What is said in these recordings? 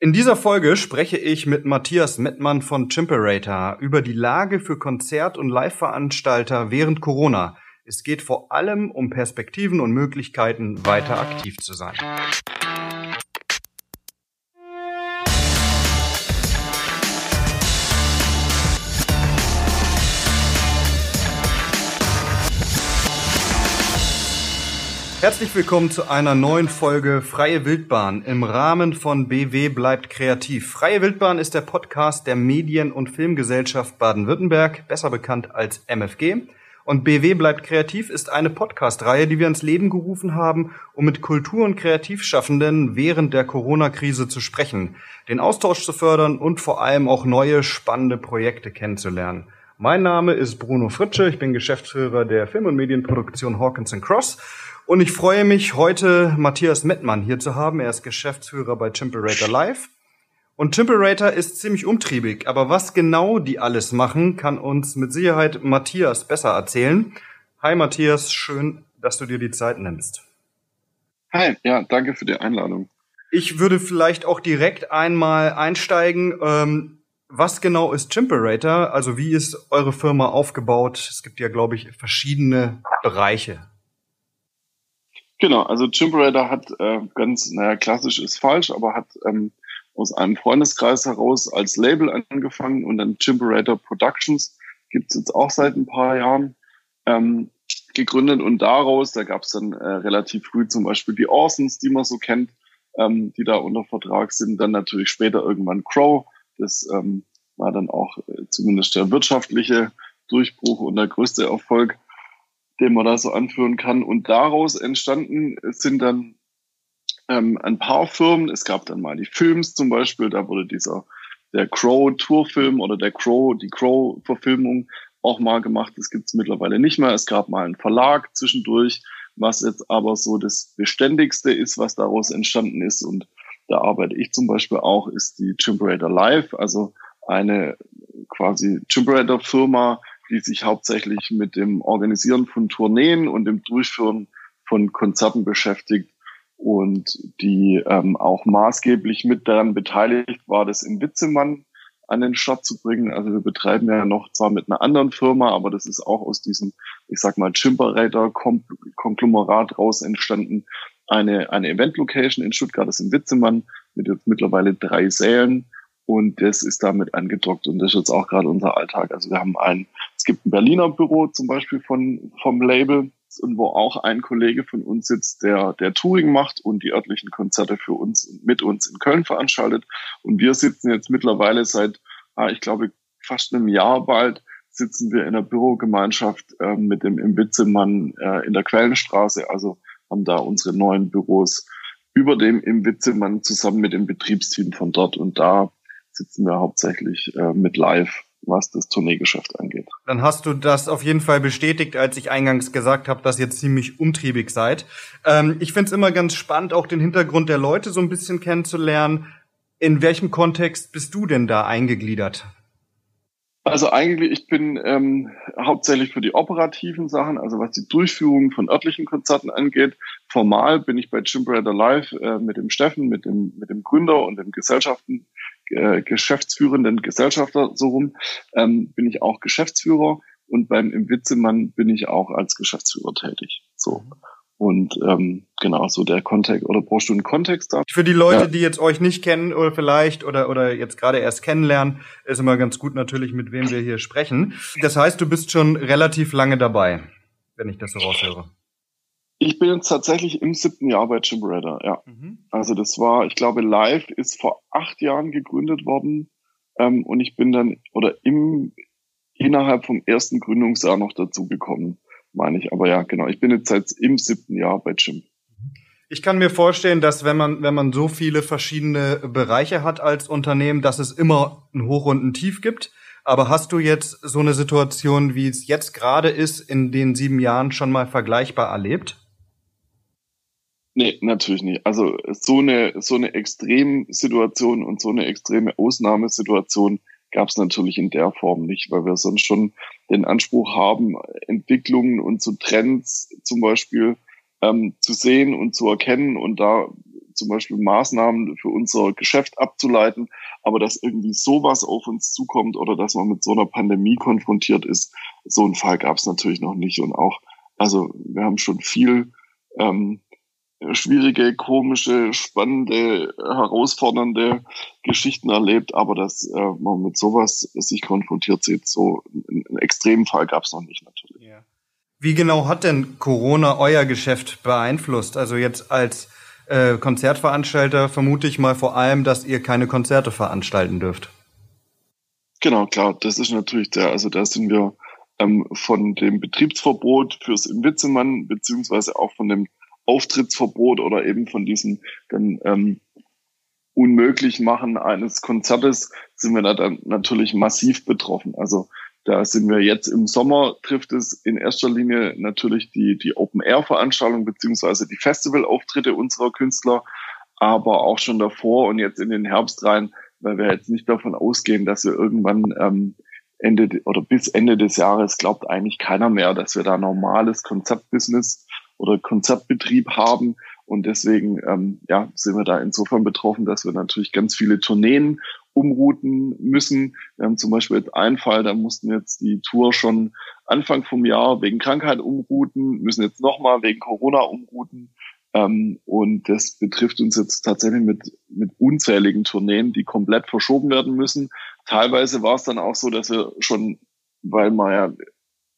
In dieser Folge spreche ich mit Matthias Mettmann von Chimperator über die Lage für Konzert- und Live-Veranstalter während Corona. Es geht vor allem um Perspektiven und Möglichkeiten, weiter aktiv zu sein. Herzlich willkommen zu einer neuen Folge Freie Wildbahn im Rahmen von BW bleibt kreativ. Freie Wildbahn ist der Podcast der Medien- und Filmgesellschaft Baden-Württemberg, besser bekannt als MFG. Und BW bleibt kreativ ist eine Podcast-Reihe, die wir ins Leben gerufen haben, um mit Kultur- und Kreativschaffenden während der Corona-Krise zu sprechen, den Austausch zu fördern und vor allem auch neue spannende Projekte kennenzulernen. Mein Name ist Bruno Fritsche, ich bin Geschäftsführer der Film- und Medienproduktion Hawkins Cross und ich freue mich, heute Matthias Mettmann hier zu haben. Er ist Geschäftsführer bei Chimperator Live. Und Chimperator ist ziemlich umtriebig, aber was genau die alles machen, kann uns mit Sicherheit Matthias besser erzählen. Hi Matthias, schön, dass du dir die Zeit nimmst. Hi, ja, danke für die Einladung. Ich würde vielleicht auch direkt einmal einsteigen. Ähm, was genau ist Chimperator? Also wie ist eure Firma aufgebaut? Es gibt ja, glaube ich, verschiedene Bereiche. Genau, also Chimperator hat äh, ganz, naja, klassisch ist falsch, aber hat ähm, aus einem Freundeskreis heraus als Label angefangen und dann Chimperator Productions gibt's jetzt auch seit ein paar Jahren ähm, gegründet und daraus, da gab's dann äh, relativ früh zum Beispiel die Orsons, die man so kennt, ähm, die da unter Vertrag sind, dann natürlich später irgendwann Crow, das ähm, war dann auch äh, zumindest der wirtschaftliche Durchbruch und der größte Erfolg den man da so anführen kann. Und daraus entstanden sind dann ähm, ein paar Firmen. Es gab dann mal die Films zum Beispiel, da wurde dieser der Crow Tourfilm oder der Crow, die Crow Verfilmung auch mal gemacht. Das gibt es mittlerweile nicht mehr. Es gab mal einen Verlag zwischendurch, was jetzt aber so das Beständigste ist, was daraus entstanden ist. Und da arbeite ich zum Beispiel auch, ist die Chimperator Live, also eine quasi Chimperator Firma, die sich hauptsächlich mit dem Organisieren von Tourneen und dem Durchführen von Konzerten beschäftigt und die ähm, auch maßgeblich mit daran beteiligt war, das in Witzemann an den Start zu bringen. Also wir betreiben ja noch zwar mit einer anderen Firma, aber das ist auch aus diesem, ich sag mal, Chimperator-Konglomerat raus entstanden. Eine, eine Event-Location in Stuttgart das ist in Witzemann mit jetzt mittlerweile drei Sälen und das ist damit angedockt und das ist jetzt auch gerade unser Alltag. Also wir haben ein, gibt ein Berliner Büro zum Beispiel von, vom Label und wo auch ein Kollege von uns sitzt, der, der Touring macht und die örtlichen Konzerte für uns, mit uns in Köln veranstaltet. Und wir sitzen jetzt mittlerweile seit, ah, ich glaube, fast einem Jahr bald sitzen wir in der Bürogemeinschaft äh, mit dem im Witzemann äh, in der Quellenstraße. Also haben da unsere neuen Büros über dem im Witzemann zusammen mit dem Betriebsteam von dort. Und da sitzen wir hauptsächlich äh, mit Live, was das Tourneegeschäft angeht. Dann hast du das auf jeden Fall bestätigt, als ich eingangs gesagt habe, dass ihr ziemlich umtriebig seid. Ähm, ich finde es immer ganz spannend, auch den Hintergrund der Leute so ein bisschen kennenzulernen. In welchem Kontext bist du denn da eingegliedert? Also eigentlich, ich bin ähm, hauptsächlich für die operativen Sachen, also was die Durchführung von örtlichen Konzerten angeht. Formal bin ich bei Chimperator Live äh, mit dem Steffen, mit dem, mit dem Gründer und dem Gesellschaften, äh, geschäftsführenden Gesellschafter so rum, ähm, bin ich auch Geschäftsführer und beim im Witzemann bin ich auch als Geschäftsführer tätig. So. Und ähm, genau, so der Kontext, oder brauchst du einen Kontext da? Für die Leute, ja. die jetzt euch nicht kennen oder vielleicht oder, oder jetzt gerade erst kennenlernen, ist immer ganz gut natürlich, mit wem wir hier sprechen. Das heißt, du bist schon relativ lange dabei, wenn ich das so raushöre. Ich bin jetzt tatsächlich im siebten Jahr bei Jim Redder, ja. Mhm. Also das war, ich glaube, Live ist vor acht Jahren gegründet worden ähm, und ich bin dann, oder im, innerhalb vom ersten Gründungsjahr noch dazu gekommen, meine ich. Aber ja, genau, ich bin jetzt seit im siebten Jahr bei Jim. Ich kann mir vorstellen, dass wenn man, wenn man so viele verschiedene Bereiche hat als Unternehmen, dass es immer ein Hoch und ein Tief gibt. Aber hast du jetzt so eine Situation, wie es jetzt gerade ist, in den sieben Jahren schon mal vergleichbar erlebt? Nee, natürlich nicht. Also so eine, so eine Extremsituation und so eine extreme Ausnahmesituation gab es natürlich in der Form nicht, weil wir sonst schon den Anspruch haben, Entwicklungen und so Trends zum Beispiel ähm, zu sehen und zu erkennen und da zum Beispiel Maßnahmen für unser Geschäft abzuleiten, aber dass irgendwie sowas auf uns zukommt oder dass man mit so einer Pandemie konfrontiert ist, so einen Fall gab es natürlich noch nicht. Und auch, also wir haben schon viel ähm, schwierige, komische, spannende, herausfordernde Geschichten erlebt, aber dass äh, man mit sowas sich konfrontiert sieht, so einen extremen Fall gab es noch nicht natürlich. Ja. Wie genau hat denn Corona euer Geschäft beeinflusst? Also jetzt als äh, Konzertveranstalter vermute ich mal vor allem, dass ihr keine Konzerte veranstalten dürft. Genau, klar, das ist natürlich der, also da sind wir ähm, von dem Betriebsverbot fürs Inwitzemann beziehungsweise auch von dem Auftrittsverbot oder eben von diesem dann ähm, unmöglich machen eines Konzertes sind wir da dann natürlich massiv betroffen. Also da sind wir jetzt im Sommer, trifft es in erster Linie natürlich die, die Open-Air-Veranstaltung beziehungsweise die Festivalauftritte unserer Künstler, aber auch schon davor und jetzt in den Herbst rein, weil wir jetzt nicht davon ausgehen, dass wir irgendwann ähm, Ende oder bis Ende des Jahres glaubt eigentlich keiner mehr, dass wir da normales Konzertbusiness oder Konzertbetrieb haben. Und deswegen ähm, ja, sind wir da insofern betroffen, dass wir natürlich ganz viele Tourneen umrouten müssen. Wir haben zum Beispiel jetzt einen Fall, da mussten jetzt die Tour schon Anfang vom Jahr wegen Krankheit umrouten, müssen jetzt nochmal wegen Corona umrouten. Ähm, und das betrifft uns jetzt tatsächlich mit, mit unzähligen Tourneen, die komplett verschoben werden müssen. Teilweise war es dann auch so, dass wir schon, weil man ja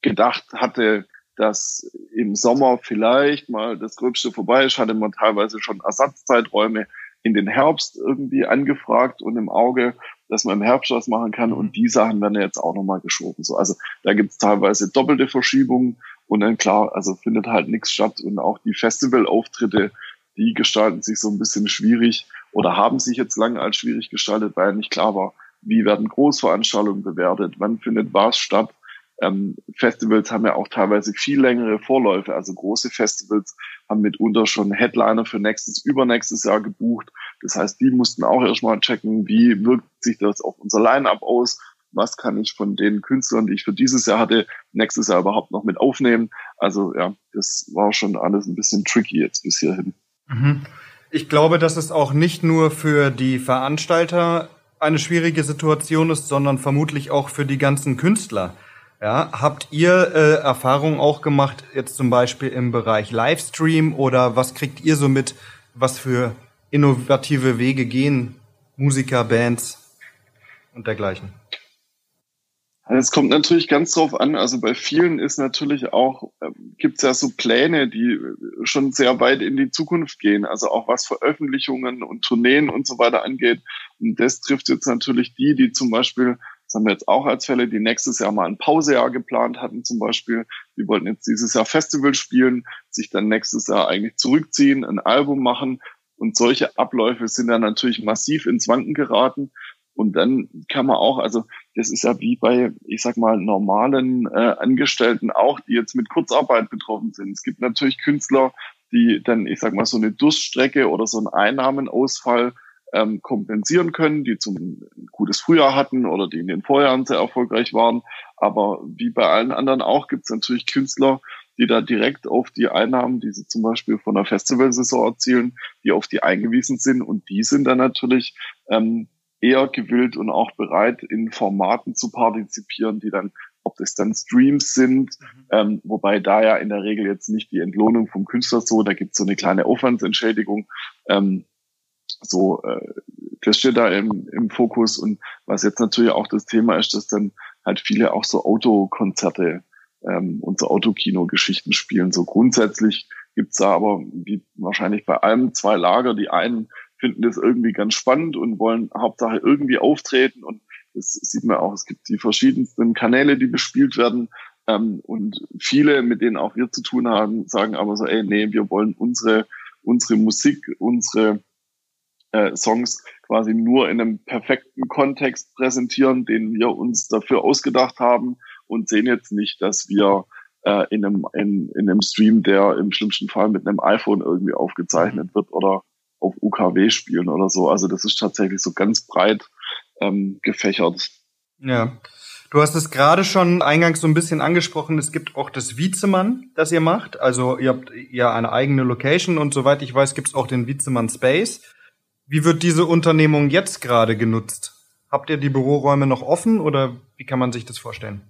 gedacht hatte, dass im Sommer vielleicht mal das Gröbste vorbei ist, hatte man teilweise schon Ersatzzeiträume in den Herbst irgendwie angefragt und im Auge, dass man im Herbst was machen kann. Und die Sachen werden jetzt auch nochmal geschoben. So, also da gibt es teilweise doppelte Verschiebungen und dann klar, also findet halt nichts statt. Und auch die Festivalauftritte, die gestalten sich so ein bisschen schwierig oder haben sich jetzt lange als schwierig gestaltet, weil nicht klar war, wie werden Großveranstaltungen bewertet, wann findet was statt ähm, Festivals haben ja auch teilweise viel längere Vorläufe. Also große Festivals haben mitunter schon Headliner für nächstes, übernächstes Jahr gebucht. Das heißt, die mussten auch erstmal checken, wie wirkt sich das auf unser Line-up aus? Was kann ich von den Künstlern, die ich für dieses Jahr hatte, nächstes Jahr überhaupt noch mit aufnehmen? Also ja, das war schon alles ein bisschen tricky jetzt bis hierhin. Mhm. Ich glaube, dass es auch nicht nur für die Veranstalter eine schwierige Situation ist, sondern vermutlich auch für die ganzen Künstler. Ja, habt ihr äh, Erfahrungen auch gemacht, jetzt zum Beispiel im Bereich Livestream oder was kriegt ihr so mit, was für innovative Wege gehen Musiker, Bands und dergleichen? Es kommt natürlich ganz drauf an. Also bei vielen ist natürlich auch, äh, gibt es ja so Pläne, die schon sehr weit in die Zukunft gehen. Also auch was Veröffentlichungen und Tourneen und so weiter angeht. Und das trifft jetzt natürlich die, die zum Beispiel das haben wir jetzt auch als Fälle, die nächstes Jahr mal ein Pausejahr geplant hatten zum Beispiel. Die wollten jetzt dieses Jahr Festival spielen, sich dann nächstes Jahr eigentlich zurückziehen, ein Album machen. Und solche Abläufe sind dann natürlich massiv ins Wanken geraten. Und dann kann man auch, also das ist ja wie bei, ich sag mal, normalen äh, Angestellten auch, die jetzt mit Kurzarbeit betroffen sind. Es gibt natürlich Künstler, die dann, ich sag mal, so eine Durststrecke oder so einen Einnahmenausfall ähm, kompensieren können, die zum ein gutes Frühjahr hatten oder die in den Vorjahren sehr erfolgreich waren. Aber wie bei allen anderen auch gibt es natürlich Künstler, die da direkt auf die Einnahmen, die sie zum Beispiel von der Festivalsaison erzielen, die auf die eingewiesen sind. Und die sind dann natürlich ähm, eher gewillt und auch bereit, in Formaten zu partizipieren, die dann, ob das dann Streams sind, mhm. ähm, wobei da ja in der Regel jetzt nicht die Entlohnung vom Künstler so, da gibt es so eine kleine Aufwandsentschädigung, ähm, so, äh, das steht da im, im Fokus. Und was jetzt natürlich auch das Thema ist, dass dann halt viele auch so Autokonzerte ähm, und so Autokino-Geschichten spielen. So grundsätzlich gibt's da aber, wie wahrscheinlich bei allem, zwei Lager. Die einen finden das irgendwie ganz spannend und wollen Hauptsache irgendwie auftreten. Und das sieht man auch, es gibt die verschiedensten Kanäle, die bespielt werden. Ähm, und viele, mit denen auch wir zu tun haben, sagen aber so, ey, nee, wir wollen unsere, unsere Musik, unsere äh, Songs quasi nur in einem perfekten Kontext präsentieren, den wir uns dafür ausgedacht haben und sehen jetzt nicht, dass wir äh, in, einem, in, in einem Stream, der im schlimmsten Fall mit einem iPhone irgendwie aufgezeichnet wird oder auf UKW spielen oder so. Also das ist tatsächlich so ganz breit ähm, gefächert. Ja. Du hast es gerade schon eingangs so ein bisschen angesprochen. Es gibt auch das Vizemann, das ihr macht. Also ihr habt ja eine eigene Location und soweit ich weiß, gibt es auch den Vizemann Space. Wie wird diese Unternehmung jetzt gerade genutzt? Habt ihr die Büroräume noch offen oder wie kann man sich das vorstellen?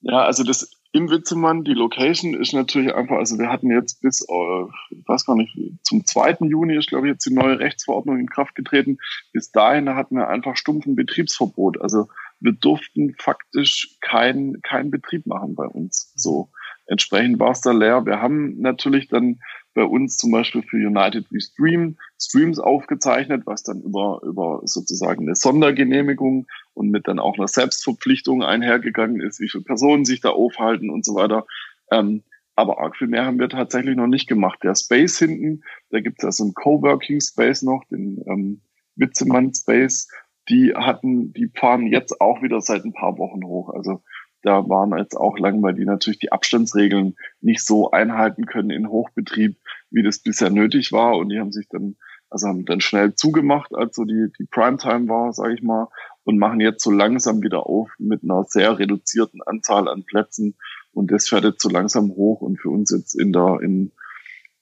Ja, also das im Witzemann, die Location ist natürlich einfach, also wir hatten jetzt bis, äh, weiß gar nicht, zum 2. Juni ist, glaube ich, jetzt die neue Rechtsverordnung in Kraft getreten. Bis dahin hatten wir einfach stumpfen Betriebsverbot. Also wir durften faktisch keinen kein Betrieb machen bei uns. So. Entsprechend war es da leer. Wir haben natürlich dann bei uns zum Beispiel für United We Stream Streams aufgezeichnet, was dann über, über sozusagen eine Sondergenehmigung und mit dann auch einer Selbstverpflichtung einhergegangen ist, wie viele Personen sich da aufhalten und so weiter. Ähm, aber arg viel mehr haben wir tatsächlich noch nicht gemacht. Der Space hinten, da gibt es ja so einen Coworking Space noch, den ähm, Witzemann Space, die hatten, die fahren jetzt auch wieder seit ein paar Wochen hoch. Also da waren jetzt auch lang, weil die natürlich die Abstandsregeln nicht so einhalten können in Hochbetrieb, wie das bisher nötig war. Und die haben sich dann, also haben dann schnell zugemacht, als so die, die Primetime war, sage ich mal, und machen jetzt so langsam wieder auf mit einer sehr reduzierten Anzahl an Plätzen. Und das fährt jetzt so langsam hoch. Und für uns jetzt in der, in,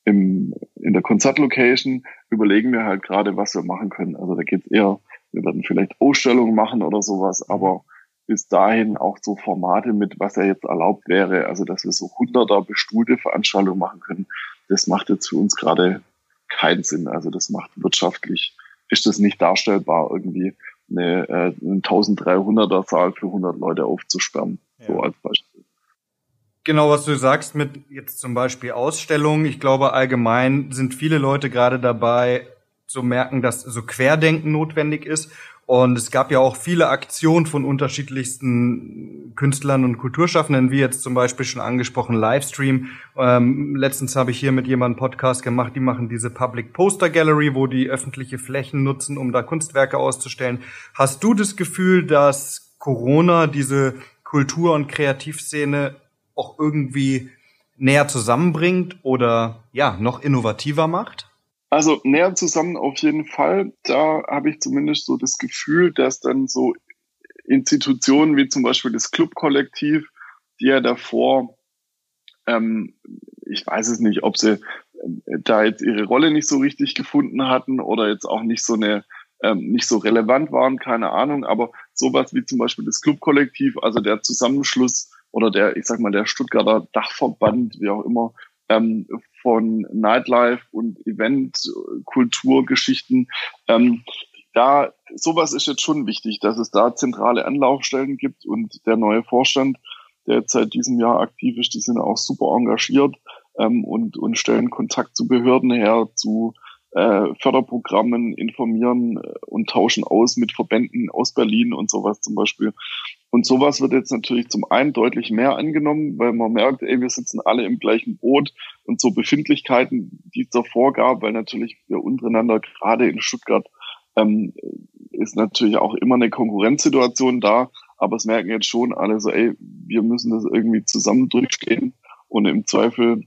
im, in der Konzertlocation überlegen wir halt gerade, was wir machen können. Also da geht es eher, wir werden vielleicht Ausstellungen machen oder sowas, aber bis dahin auch so Formate mit, was ja jetzt erlaubt wäre, also dass wir so hunderter bestuhlte Veranstaltungen machen können, das macht jetzt für uns gerade keinen Sinn. Also das macht wirtschaftlich, ist das nicht darstellbar, irgendwie eine, äh, einen 1300er Saal für 100 Leute aufzusperren, ja. so als Beispiel. Genau, was du sagst mit jetzt zum Beispiel Ausstellungen. Ich glaube, allgemein sind viele Leute gerade dabei, zu merken, dass so Querdenken notwendig ist und es gab ja auch viele Aktionen von unterschiedlichsten Künstlern und Kulturschaffenden, wie jetzt zum Beispiel schon angesprochen Livestream. Ähm, letztens habe ich hier mit jemandem Podcast gemacht, die machen diese Public Poster Gallery, wo die öffentliche Flächen nutzen, um da Kunstwerke auszustellen. Hast du das Gefühl, dass Corona diese Kultur- und Kreativszene auch irgendwie näher zusammenbringt oder ja, noch innovativer macht? Also näher zusammen auf jeden Fall. Da habe ich zumindest so das Gefühl, dass dann so Institutionen wie zum Beispiel das Clubkollektiv, die ja davor, ähm, ich weiß es nicht, ob sie äh, da jetzt ihre Rolle nicht so richtig gefunden hatten oder jetzt auch nicht so eine ähm, nicht so relevant waren, keine Ahnung, aber sowas wie zum Beispiel das Clubkollektiv, also der Zusammenschluss oder der, ich sag mal, der Stuttgarter Dachverband, wie auch immer, ähm, von Nightlife und Event-Kulturgeschichten. Ähm, da, sowas ist jetzt schon wichtig, dass es da zentrale Anlaufstellen gibt und der neue Vorstand, der jetzt seit diesem Jahr aktiv ist, die sind auch super engagiert ähm, und, und stellen Kontakt zu Behörden her, zu äh, Förderprogrammen, informieren äh, und tauschen aus mit Verbänden aus Berlin und sowas zum Beispiel. Und sowas wird jetzt natürlich zum einen deutlich mehr angenommen, weil man merkt, ey, wir sitzen alle im gleichen Boot und so Befindlichkeiten, die es davor gab, weil natürlich wir untereinander gerade in Stuttgart ähm, ist natürlich auch immer eine Konkurrenzsituation da, aber es merken jetzt schon alle so, ey, wir müssen das irgendwie zusammen durchstehen und im Zweifel,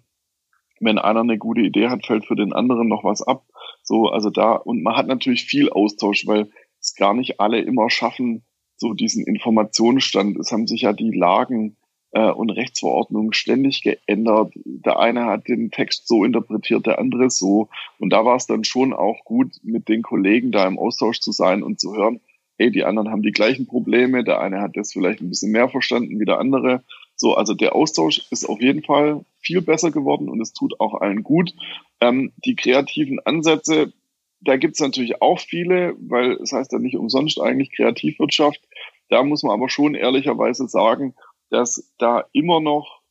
wenn einer eine gute Idee hat, fällt für den anderen noch was ab. So, also da, und man hat natürlich viel Austausch, weil es gar nicht alle immer schaffen, so diesen Informationsstand. Es haben sich ja die Lagen und Rechtsverordnungen ständig geändert. Der eine hat den Text so interpretiert, der andere so. Und da war es dann schon auch gut, mit den Kollegen da im Austausch zu sein und zu hören, hey, die anderen haben die gleichen Probleme, der eine hat das vielleicht ein bisschen mehr verstanden wie der andere. So, also der Austausch ist auf jeden Fall viel besser geworden und es tut auch allen gut. Ähm, die kreativen Ansätze, da gibt's natürlich auch viele, weil es heißt ja nicht umsonst eigentlich Kreativwirtschaft. Da muss man aber schon ehrlicherweise sagen, dass da immer noch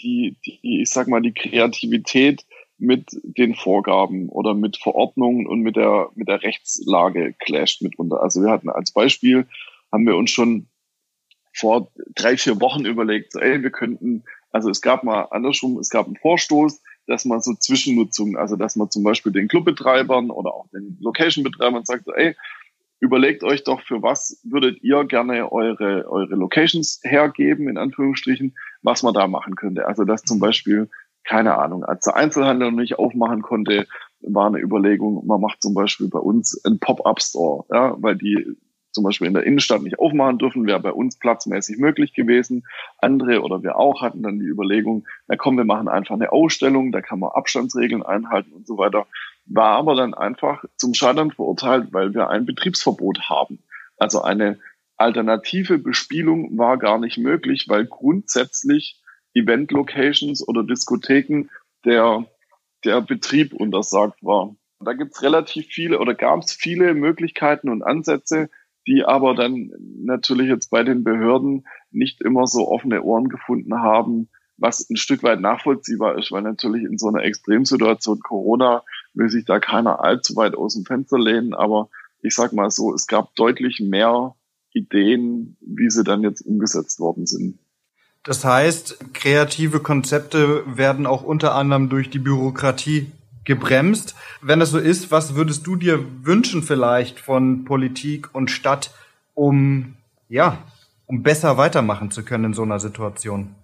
die, die, ich sag mal, die Kreativität mit den Vorgaben oder mit Verordnungen und mit der, mit der Rechtslage clasht mitunter. Also wir hatten als Beispiel, haben wir uns schon vor drei, vier Wochen überlegt, ey, wir könnten, also es gab mal andersrum, es gab einen Vorstoß, dass man so Zwischennutzung, also dass man zum Beispiel den Clubbetreibern oder auch den Location-Betreibern sagt, ey, überlegt euch doch, für was würdet ihr gerne eure, eure Locations hergeben, in Anführungsstrichen, was man da machen könnte. Also dass zum Beispiel, keine Ahnung, als der Einzelhandel noch nicht aufmachen konnte, war eine Überlegung, man macht zum Beispiel bei uns einen Pop-Up-Store, ja, weil die zum Beispiel in der Innenstadt nicht aufmachen dürfen, wäre bei uns platzmäßig möglich gewesen. Andere oder wir auch hatten dann die Überlegung, na komm, wir machen einfach eine Ausstellung, da kann man Abstandsregeln einhalten und so weiter. War aber dann einfach zum Scheitern verurteilt, weil wir ein Betriebsverbot haben. Also eine alternative Bespielung war gar nicht möglich, weil grundsätzlich Event-Locations oder Diskotheken der, der Betrieb untersagt war. Da gibt's relativ viele oder gab es viele Möglichkeiten und Ansätze, die aber dann natürlich jetzt bei den Behörden nicht immer so offene Ohren gefunden haben, was ein Stück weit nachvollziehbar ist, weil natürlich in so einer Extremsituation Corona will sich da keiner allzu weit aus dem Fenster lehnen, aber ich sag mal so, es gab deutlich mehr Ideen, wie sie dann jetzt umgesetzt worden sind. Das heißt, kreative Konzepte werden auch unter anderem durch die Bürokratie gebremst. Wenn das so ist, was würdest du dir wünschen vielleicht von Politik und Stadt, um ja, um besser weitermachen zu können in so einer Situation?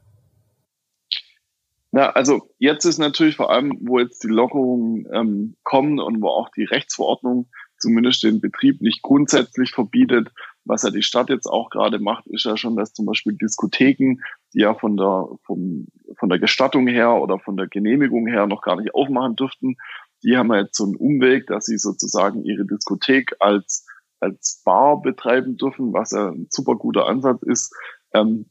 Na, also jetzt ist natürlich vor allem, wo jetzt die Lockerungen ähm, kommen und wo auch die Rechtsverordnung zumindest den Betrieb nicht grundsätzlich verbietet, was ja die Stadt jetzt auch gerade macht, ist ja schon, dass zum Beispiel Diskotheken, die ja von der, vom, von der Gestattung her oder von der Genehmigung her noch gar nicht aufmachen dürften, die haben ja jetzt so einen Umweg, dass sie sozusagen ihre Diskothek als, als Bar betreiben dürfen, was ja ein super guter Ansatz ist. Ähm,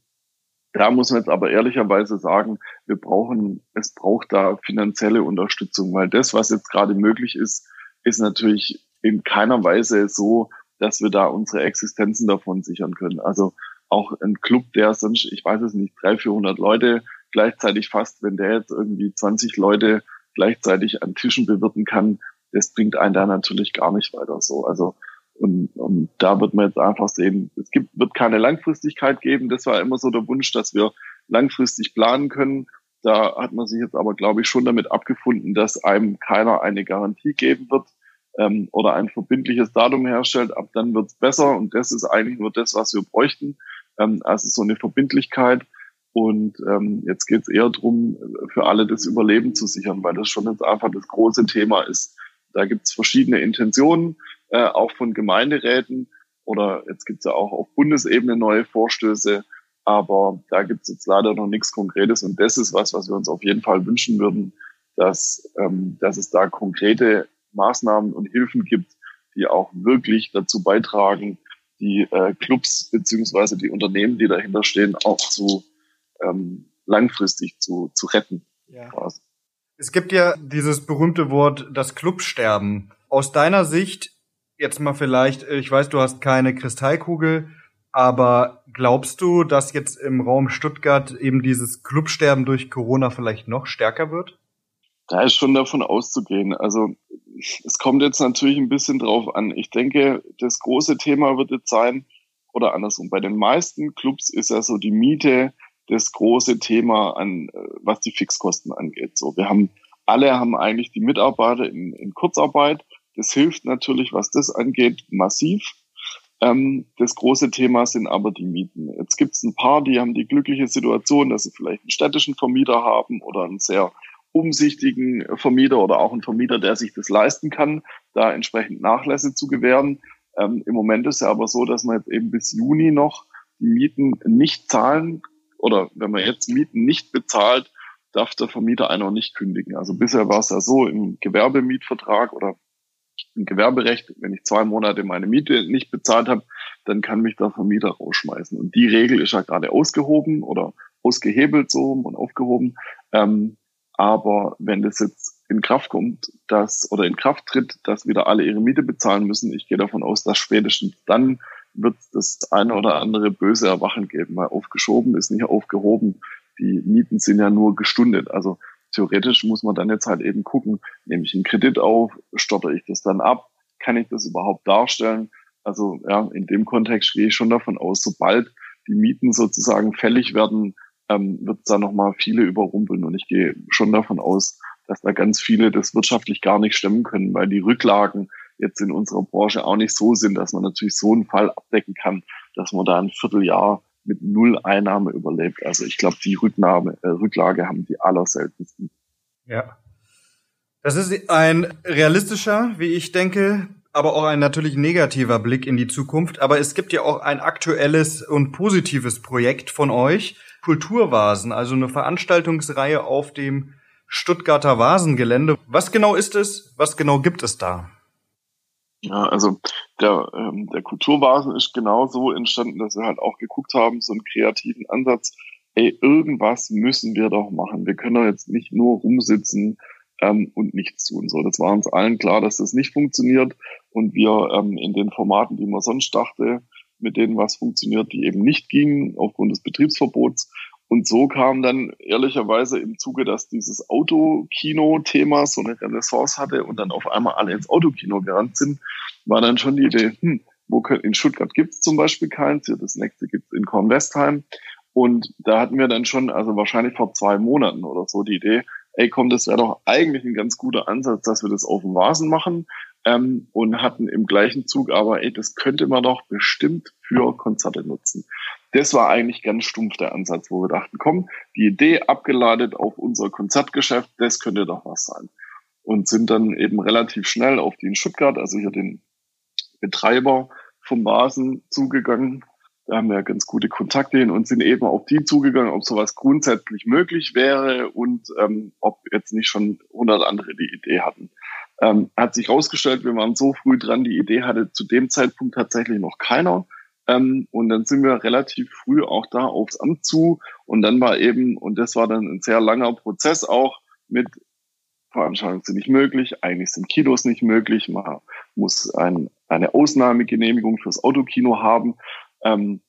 da muss man jetzt aber ehrlicherweise sagen, wir brauchen, es braucht da finanzielle Unterstützung, weil das, was jetzt gerade möglich ist, ist natürlich in keiner Weise so, dass wir da unsere Existenzen davon sichern können. Also auch ein Club, der sonst, ich weiß es nicht, 300, 400 Leute gleichzeitig fasst, wenn der jetzt irgendwie 20 Leute gleichzeitig an Tischen bewirten kann, das bringt einen da natürlich gar nicht weiter so. Also und, und da wird man jetzt einfach sehen, es gibt, wird keine Langfristigkeit geben. Das war immer so der Wunsch, dass wir langfristig planen können. Da hat man sich jetzt aber, glaube ich, schon damit abgefunden, dass einem keiner eine Garantie geben wird ähm, oder ein verbindliches Datum herstellt, ab dann wird's besser und das ist eigentlich nur das, was wir bräuchten. Ähm, also so eine Verbindlichkeit. Und ähm, jetzt geht's eher drum, für alle das Überleben zu sichern, weil das schon jetzt einfach das große Thema ist. Da gibt's verschiedene Intentionen, äh, auch von Gemeinderäten oder jetzt gibt's ja auch auf Bundesebene neue Vorstöße, aber da gibt's jetzt leider noch nichts Konkretes und das ist was, was wir uns auf jeden Fall wünschen würden, dass, ähm, dass es da konkrete Maßnahmen und Hilfen gibt, die auch wirklich dazu beitragen, die äh, Clubs beziehungsweise die Unternehmen, die dahinter stehen, auch zu ähm, langfristig zu, zu retten. Ja. Es gibt ja dieses berühmte Wort, das Clubsterben. Aus deiner Sicht, jetzt mal vielleicht, ich weiß, du hast keine Kristallkugel, aber glaubst du, dass jetzt im Raum Stuttgart eben dieses Clubsterben durch Corona vielleicht noch stärker wird? Da ist schon davon auszugehen. Also es kommt jetzt natürlich ein bisschen drauf an. Ich denke, das große Thema wird jetzt sein, oder andersrum, bei den meisten Clubs ist ja so die Miete das große Thema an, was die Fixkosten angeht. So, wir haben, alle haben eigentlich die Mitarbeiter in, in Kurzarbeit. Das hilft natürlich, was das angeht, massiv. Ähm, das große Thema sind aber die Mieten. Jetzt gibt es ein paar, die haben die glückliche Situation, dass sie vielleicht einen städtischen Vermieter haben oder einen sehr umsichtigen Vermieter oder auch ein Vermieter, der sich das leisten kann, da entsprechend Nachlässe zu gewähren. Ähm, Im Moment ist ja aber so, dass man jetzt eben bis Juni noch die Mieten nicht zahlen oder wenn man jetzt Mieten nicht bezahlt, darf der Vermieter einer nicht kündigen. Also bisher war es ja so im Gewerbemietvertrag oder im Gewerberecht, wenn ich zwei Monate meine Miete nicht bezahlt habe, dann kann mich der Vermieter rausschmeißen. Und die Regel ist ja gerade ausgehoben oder ausgehebelt so und aufgehoben. Ähm, aber wenn das jetzt in Kraft kommt, dass oder in Kraft tritt, dass wieder alle ihre Miete bezahlen müssen, ich gehe davon aus, dass spätestens dann wird das eine oder andere böse Erwachen geben, weil aufgeschoben ist nicht aufgehoben. Die Mieten sind ja nur gestundet. Also theoretisch muss man dann jetzt halt eben gucken, nehme ich einen Kredit auf, stotter ich das dann ab, kann ich das überhaupt darstellen? Also ja, in dem Kontext gehe ich schon davon aus, sobald die Mieten sozusagen fällig werden, ähm, wird es da nochmal viele überrumpeln. Und ich gehe schon davon aus, dass da ganz viele das wirtschaftlich gar nicht stemmen können, weil die Rücklagen jetzt in unserer Branche auch nicht so sind, dass man natürlich so einen Fall abdecken kann, dass man da ein Vierteljahr mit null Einnahme überlebt. Also ich glaube, die Rücknahme, äh, Rücklage haben die allerseltensten. Ja. Das ist ein realistischer, wie ich denke, aber auch ein natürlich negativer Blick in die Zukunft. Aber es gibt ja auch ein aktuelles und positives Projekt von euch, Kulturvasen, also eine Veranstaltungsreihe auf dem Stuttgarter Vasengelände. Was genau ist es? Was genau gibt es da? Ja, also der, ähm, der Kulturvasen ist genau so entstanden, dass wir halt auch geguckt haben, so einen kreativen Ansatz, ey, irgendwas müssen wir doch machen. Wir können doch jetzt nicht nur rumsitzen ähm, und nichts tun. So, das war uns allen klar, dass das nicht funktioniert und wir ähm, in den Formaten, die man sonst dachte, mit denen was funktioniert, die eben nicht gingen aufgrund des Betriebsverbots. Und so kam dann ehrlicherweise im Zuge, dass dieses Autokino-Thema so eine Renaissance hatte und dann auf einmal alle ins Autokino gerannt sind, war dann schon die Idee, hm, wo können, in Stuttgart gibt es zum Beispiel keins, ja, das nächste gibt es in Kornwestheim. Und da hatten wir dann schon, also wahrscheinlich vor zwei Monaten oder so, die Idee, ey komm, das wäre doch eigentlich ein ganz guter Ansatz, dass wir das auf dem Vasen machen. Ähm, und hatten im gleichen Zug aber, ey, das könnte man doch bestimmt für Konzerte nutzen. Das war eigentlich ganz stumpf der Ansatz, wo wir dachten, komm, die Idee abgeladet auf unser Konzertgeschäft, das könnte doch was sein. Und sind dann eben relativ schnell auf die in Stuttgart, also hier den Betreiber vom Vasen zugegangen, da haben wir ganz gute Kontakte hin und sind eben auf die zugegangen, ob sowas grundsätzlich möglich wäre und ähm, ob jetzt nicht schon 100 andere die Idee hatten. Ähm, hat sich herausgestellt, wir waren so früh dran, die Idee hatte zu dem Zeitpunkt tatsächlich noch keiner. Ähm, und dann sind wir relativ früh auch da aufs Amt zu. Und dann war eben, und das war dann ein sehr langer Prozess auch mit Veranstaltungen sind nicht möglich, eigentlich sind Kinos nicht möglich, man muss ein, eine Ausnahmegenehmigung fürs Autokino haben. Ähm,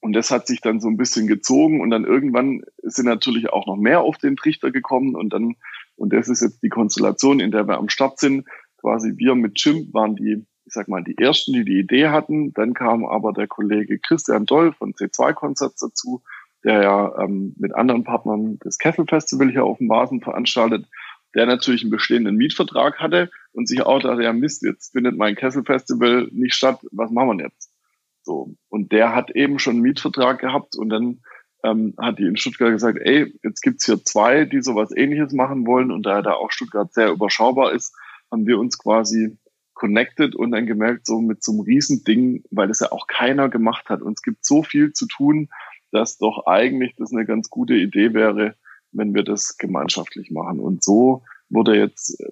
und das hat sich dann so ein bisschen gezogen und dann irgendwann sind natürlich auch noch mehr auf den Trichter gekommen und dann, und das ist jetzt die Konstellation, in der wir am Start sind, quasi wir mit Jim waren die, ich sag mal, die ersten, die die Idee hatten. Dann kam aber der Kollege Christian Doll von C2-Konzerts dazu, der ja ähm, mit anderen Partnern das Kessel Festival hier auf dem Basen veranstaltet, der natürlich einen bestehenden Mietvertrag hatte und sich auch dachte, ja Mist, jetzt findet mein Kessel Festival nicht statt, was machen wir jetzt? So. Und der hat eben schon einen Mietvertrag gehabt und dann ähm, hat die in Stuttgart gesagt, ey, jetzt gibt's hier zwei, die sowas ähnliches machen wollen und da da auch Stuttgart sehr überschaubar ist, haben wir uns quasi connected und dann gemerkt, so mit so einem Riesending, weil das ja auch keiner gemacht hat. Und es gibt so viel zu tun, dass doch eigentlich das eine ganz gute Idee wäre, wenn wir das gemeinschaftlich machen. Und so wurde jetzt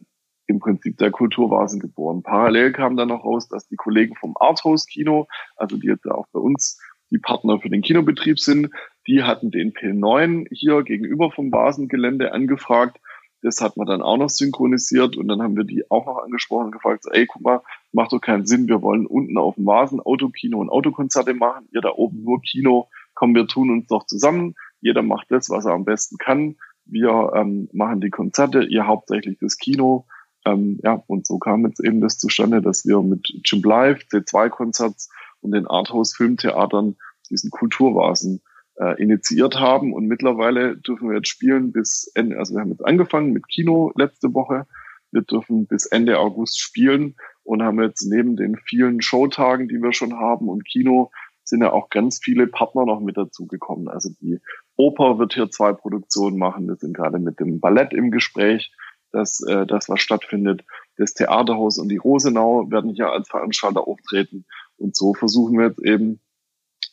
im Prinzip der Kulturvasen geboren. Parallel kam dann noch raus, dass die Kollegen vom Arthouse Kino, also die jetzt auch bei uns die Partner für den Kinobetrieb sind, die hatten den P9 hier gegenüber vom Vasengelände angefragt. Das hat man dann auch noch synchronisiert und dann haben wir die auch noch angesprochen und gefragt, ey, guck mal, macht doch keinen Sinn, wir wollen unten auf dem Vasen Autokino und Autokonzerte machen, ihr da oben nur Kino, kommen wir tun uns doch zusammen, jeder macht das, was er am besten kann, wir ähm, machen die Konzerte, ihr hauptsächlich das Kino ähm, ja, und so kam jetzt eben das zustande, dass wir mit Jim Live, C2-Konzerts und den Arthouse-Filmtheatern diesen Kulturvasen äh, initiiert haben. Und mittlerweile dürfen wir jetzt spielen bis Ende, also wir haben jetzt angefangen mit Kino letzte Woche. Wir dürfen bis Ende August spielen und haben jetzt neben den vielen Showtagen, die wir schon haben und Kino, sind ja auch ganz viele Partner noch mit dazugekommen. Also die Oper wird hier zwei Produktionen machen. Wir sind gerade mit dem Ballett im Gespräch dass äh, das was stattfindet. Das Theaterhaus und die Rosenau werden hier als Veranstalter auftreten. Und so versuchen wir jetzt eben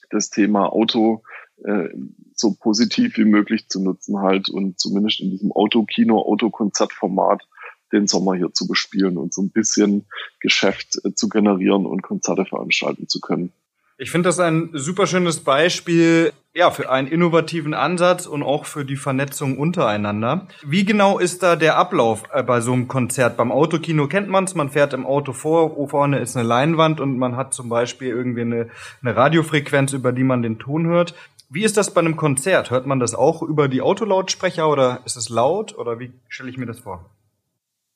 das Thema Auto äh, so positiv wie möglich zu nutzen halt und zumindest in diesem Autokino, Autokonzertformat den Sommer hier zu bespielen und so ein bisschen Geschäft äh, zu generieren und Konzerte veranstalten zu können. Ich finde das ein super schönes Beispiel, ja, für einen innovativen Ansatz und auch für die Vernetzung untereinander. Wie genau ist da der Ablauf äh, bei so einem Konzert? Beim Autokino kennt man es, man fährt im Auto vor, wo vorne ist eine Leinwand und man hat zum Beispiel irgendwie eine, eine Radiofrequenz, über die man den Ton hört. Wie ist das bei einem Konzert? Hört man das auch über die Autolautsprecher oder ist es laut oder wie stelle ich mir das vor?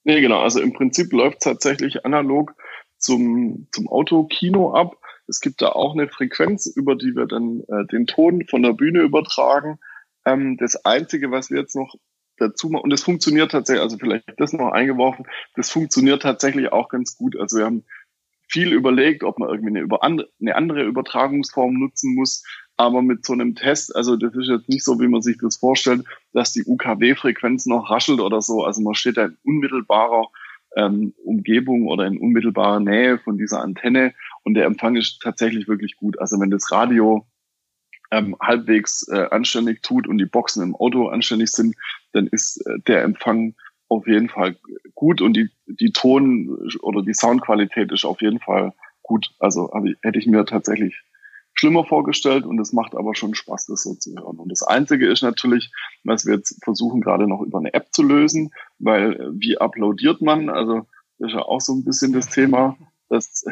Nee, genau. Also im Prinzip läuft tatsächlich analog zum, zum Autokino ab. Es gibt da auch eine Frequenz, über die wir dann äh, den Ton von der Bühne übertragen. Ähm, das Einzige, was wir jetzt noch dazu machen, und das funktioniert tatsächlich, also vielleicht das noch eingeworfen, das funktioniert tatsächlich auch ganz gut. Also wir haben viel überlegt, ob man irgendwie eine, über andere, eine andere Übertragungsform nutzen muss. Aber mit so einem Test, also das ist jetzt nicht so, wie man sich das vorstellt, dass die UKW-Frequenz noch raschelt oder so. Also man steht da in unmittelbarer ähm, Umgebung oder in unmittelbarer Nähe von dieser Antenne und der Empfang ist tatsächlich wirklich gut. Also wenn das Radio ähm, halbwegs äh, anständig tut und die Boxen im Auto anständig sind, dann ist äh, der Empfang auf jeden Fall gut und die, die Ton- oder die Soundqualität ist auf jeden Fall gut. Also ich, hätte ich mir tatsächlich schlimmer vorgestellt und es macht aber schon Spaß, das so zu hören. Und das Einzige ist natürlich, was wir jetzt versuchen gerade noch über eine App zu lösen, weil äh, wie uploadiert man? Also das ist ja auch so ein bisschen das Thema, dass äh,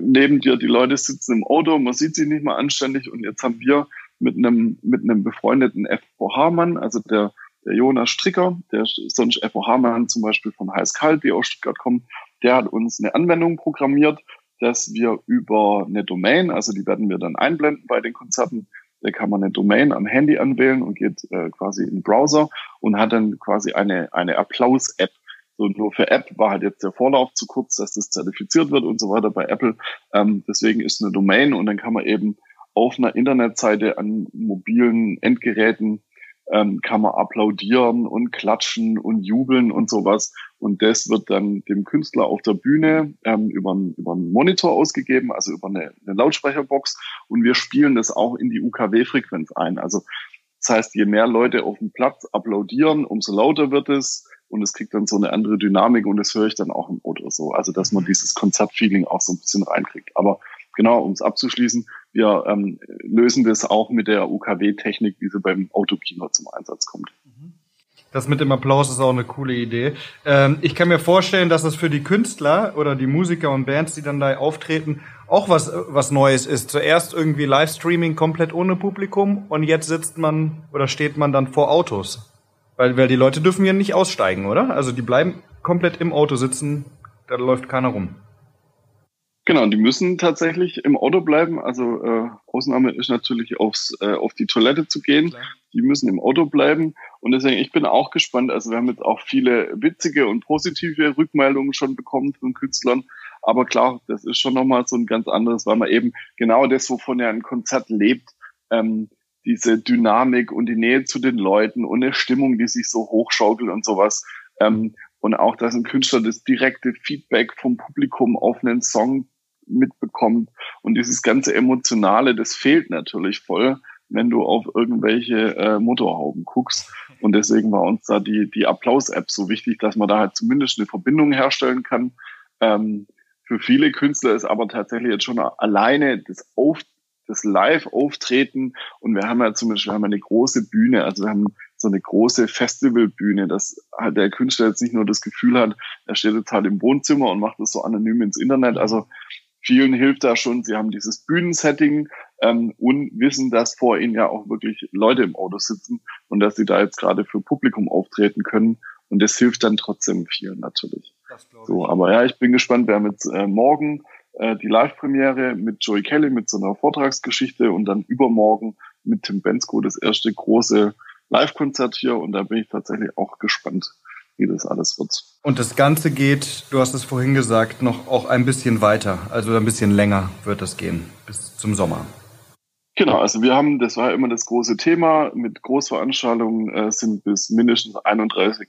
neben dir die Leute sitzen im Auto, man sieht sie nicht mal anständig und jetzt haben wir mit einem mit einem befreundeten FVH-Mann, also der der Jonas Stricker, der sonst FOH-Mann zum Beispiel von Heiß Kalt, die aus Stuttgart kommen, der hat uns eine Anwendung programmiert, dass wir über eine Domain, also die werden wir dann einblenden bei den Konzerten, da kann man eine Domain am Handy anwählen und geht äh, quasi in den Browser und hat dann quasi eine, eine Applaus-App. So nur für App war halt jetzt der Vorlauf zu kurz, dass das zertifiziert wird und so weiter bei Apple. Ähm, deswegen ist eine Domain und dann kann man eben auf einer Internetseite an mobilen Endgeräten ähm, kann man applaudieren und klatschen und jubeln und sowas. Und das wird dann dem Künstler auf der Bühne ähm, über, einen, über einen Monitor ausgegeben, also über eine, eine Lautsprecherbox. Und wir spielen das auch in die UKW-Frequenz ein. Also das heißt, je mehr Leute auf dem Platz applaudieren, umso lauter wird es und es kriegt dann so eine andere Dynamik und das höre ich dann auch im Auto so. Also dass man mhm. dieses Konzertfeeling auch so ein bisschen reinkriegt. Aber genau, um es abzuschließen, wir ähm, lösen das auch mit der UKW-Technik, wie sie beim Autokino zum Einsatz kommt. Das mit dem Applaus ist auch eine coole Idee. Ähm, ich kann mir vorstellen, dass es für die Künstler oder die Musiker und Bands, die dann da auftreten, auch was, was Neues ist. Zuerst irgendwie Livestreaming komplett ohne Publikum und jetzt sitzt man oder steht man dann vor Autos. Weil, weil die Leute dürfen ja nicht aussteigen, oder? Also die bleiben komplett im Auto sitzen, da läuft keiner rum. Genau, die müssen tatsächlich im Auto bleiben. Also äh, Ausnahme ist natürlich aufs, äh, auf die Toilette zu gehen. Klar. Die müssen im Auto bleiben. Und deswegen, ich bin auch gespannt. Also wir haben jetzt auch viele witzige und positive Rückmeldungen schon bekommen von Künstlern. Aber klar, das ist schon nochmal so ein ganz anderes, weil man eben genau das, wovon ja ein Konzert lebt, ähm, diese Dynamik und die Nähe zu den Leuten und eine Stimmung, die sich so hochschaukelt und sowas. Ähm, und auch, dass ein Künstler das direkte Feedback vom Publikum auf einen Song mitbekommt. Und dieses ganze Emotionale, das fehlt natürlich voll, wenn du auf irgendwelche äh, Motorhauben guckst. Und deswegen war uns da die, die Applaus-App so wichtig, dass man da halt zumindest eine Verbindung herstellen kann. Ähm, für viele Künstler ist aber tatsächlich jetzt schon alleine das Auf das Live-Auftreten und wir haben ja zum Beispiel wir haben eine große Bühne, also wir haben so eine große Festivalbühne, dass halt der Künstler jetzt nicht nur das Gefühl hat, er steht jetzt halt im Wohnzimmer und macht das so anonym ins Internet. Also vielen hilft da schon, sie haben dieses Bühnensetting ähm, und wissen, dass vor ihnen ja auch wirklich Leute im Auto sitzen und dass sie da jetzt gerade für Publikum auftreten können. Und das hilft dann trotzdem vielen natürlich. So, aber ja, ich bin gespannt. Wir haben jetzt äh, morgen äh, die Live-Premiere mit Joey Kelly mit so einer Vortragsgeschichte und dann übermorgen mit Tim Bensko das erste große Live-Konzert hier und da bin ich tatsächlich auch gespannt, wie das alles wird. Und das Ganze geht, du hast es vorhin gesagt, noch auch ein bisschen weiter, also ein bisschen länger wird das gehen, bis zum Sommer. Genau, also wir haben, das war immer das große Thema, mit Großveranstaltungen äh, sind bis mindestens 31.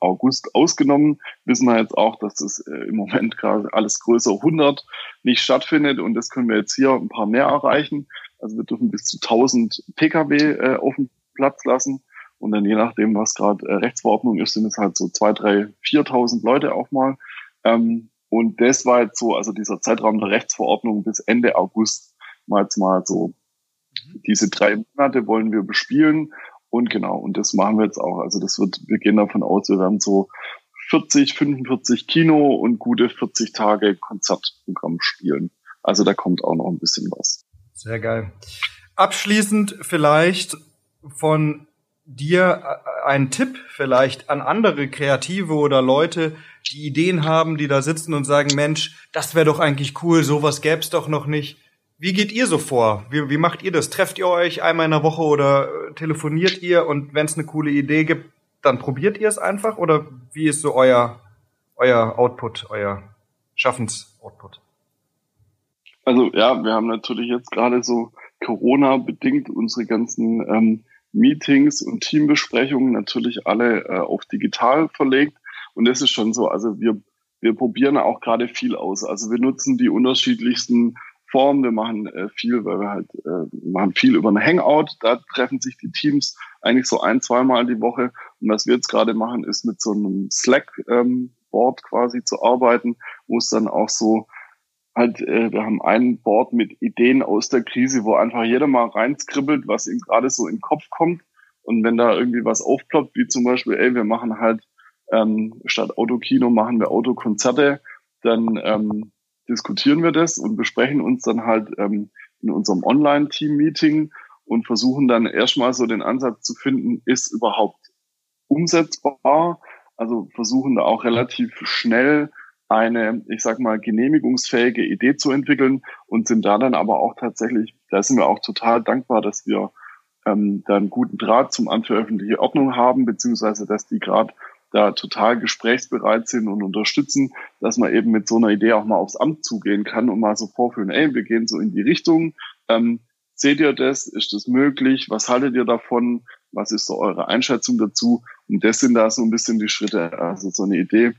August ausgenommen. Wissen wir jetzt auch, dass das äh, im Moment gerade alles größer 100 nicht stattfindet und das können wir jetzt hier ein paar mehr erreichen. Also wir dürfen bis zu 1000 Pkw äh, auf dem Platz lassen und dann je nachdem, was gerade äh, Rechtsverordnung ist, sind es halt so zwei, drei, 4.000 Leute auch mal. Ähm, und das war jetzt so, also dieser Zeitraum der Rechtsverordnung bis Ende August mal jetzt mal so diese drei Monate wollen wir bespielen und genau, und das machen wir jetzt auch. Also das wird, wir gehen davon aus, wir werden so 40, 45 Kino und gute 40 Tage Konzertprogramm spielen. Also da kommt auch noch ein bisschen was. Sehr geil. Abschließend vielleicht von dir ein Tipp vielleicht an andere Kreative oder Leute, die Ideen haben, die da sitzen und sagen, Mensch, das wäre doch eigentlich cool, sowas gäb's doch noch nicht. Wie geht ihr so vor? Wie, wie macht ihr das? Trefft ihr euch einmal in der Woche oder äh, telefoniert ihr und wenn es eine coole Idee gibt, dann probiert ihr es einfach? Oder wie ist so euer, euer Output, euer Schaffensoutput? Also ja, wir haben natürlich jetzt gerade so Corona-bedingt unsere ganzen ähm, Meetings und Teambesprechungen natürlich alle äh, auf digital verlegt. Und das ist schon so. Also wir, wir probieren auch gerade viel aus. Also wir nutzen die unterschiedlichsten Formen. Wir machen äh, viel, weil wir halt äh, machen viel über ein Hangout. Da treffen sich die Teams eigentlich so ein, zweimal die Woche. Und was wir jetzt gerade machen, ist mit so einem Slack-Board ähm, quasi zu arbeiten, wo es dann auch so halt, äh, wir haben ein Board mit Ideen aus der Krise, wo einfach jeder mal reinskribbelt, was ihm gerade so in den Kopf kommt. Und wenn da irgendwie was aufploppt, wie zum Beispiel, ey, wir machen halt ähm, statt Autokino machen wir Autokonzerte, dann ähm, diskutieren wir das und besprechen uns dann halt ähm, in unserem Online-Team-Meeting und versuchen dann erstmal so den Ansatz zu finden, ist überhaupt umsetzbar? Also versuchen da auch relativ schnell eine, ich sag mal, genehmigungsfähige Idee zu entwickeln und sind da dann aber auch tatsächlich, da sind wir auch total dankbar, dass wir ähm, da einen guten Draht zum Amt für öffentliche Ordnung haben, beziehungsweise dass die gerade da total gesprächsbereit sind und unterstützen, dass man eben mit so einer Idee auch mal aufs Amt zugehen kann und mal so vorführen, ey, wir gehen so in die Richtung, ähm, seht ihr das, ist das möglich, was haltet ihr davon, was ist so eure Einschätzung dazu? Und das sind da so ein bisschen die Schritte, also so eine Idee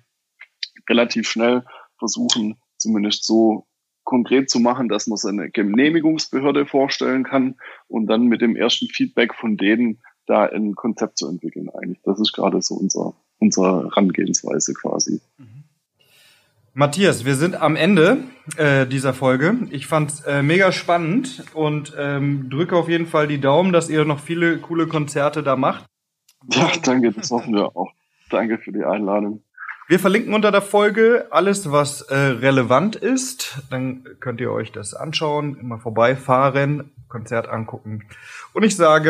relativ schnell versuchen, zumindest so konkret zu machen, dass man es eine Genehmigungsbehörde vorstellen kann und dann mit dem ersten Feedback von denen da ein Konzept zu entwickeln eigentlich. Das ist gerade so unser, unsere Herangehensweise quasi. Matthias, wir sind am Ende äh, dieser Folge. Ich fand's äh, mega spannend und ähm, drücke auf jeden Fall die Daumen, dass ihr noch viele coole Konzerte da macht. Ja, danke, das hoffen wir auch. Danke für die Einladung. Wir verlinken unter der Folge alles, was äh, relevant ist. Dann könnt ihr euch das anschauen, mal vorbeifahren, Konzert angucken. Und ich sage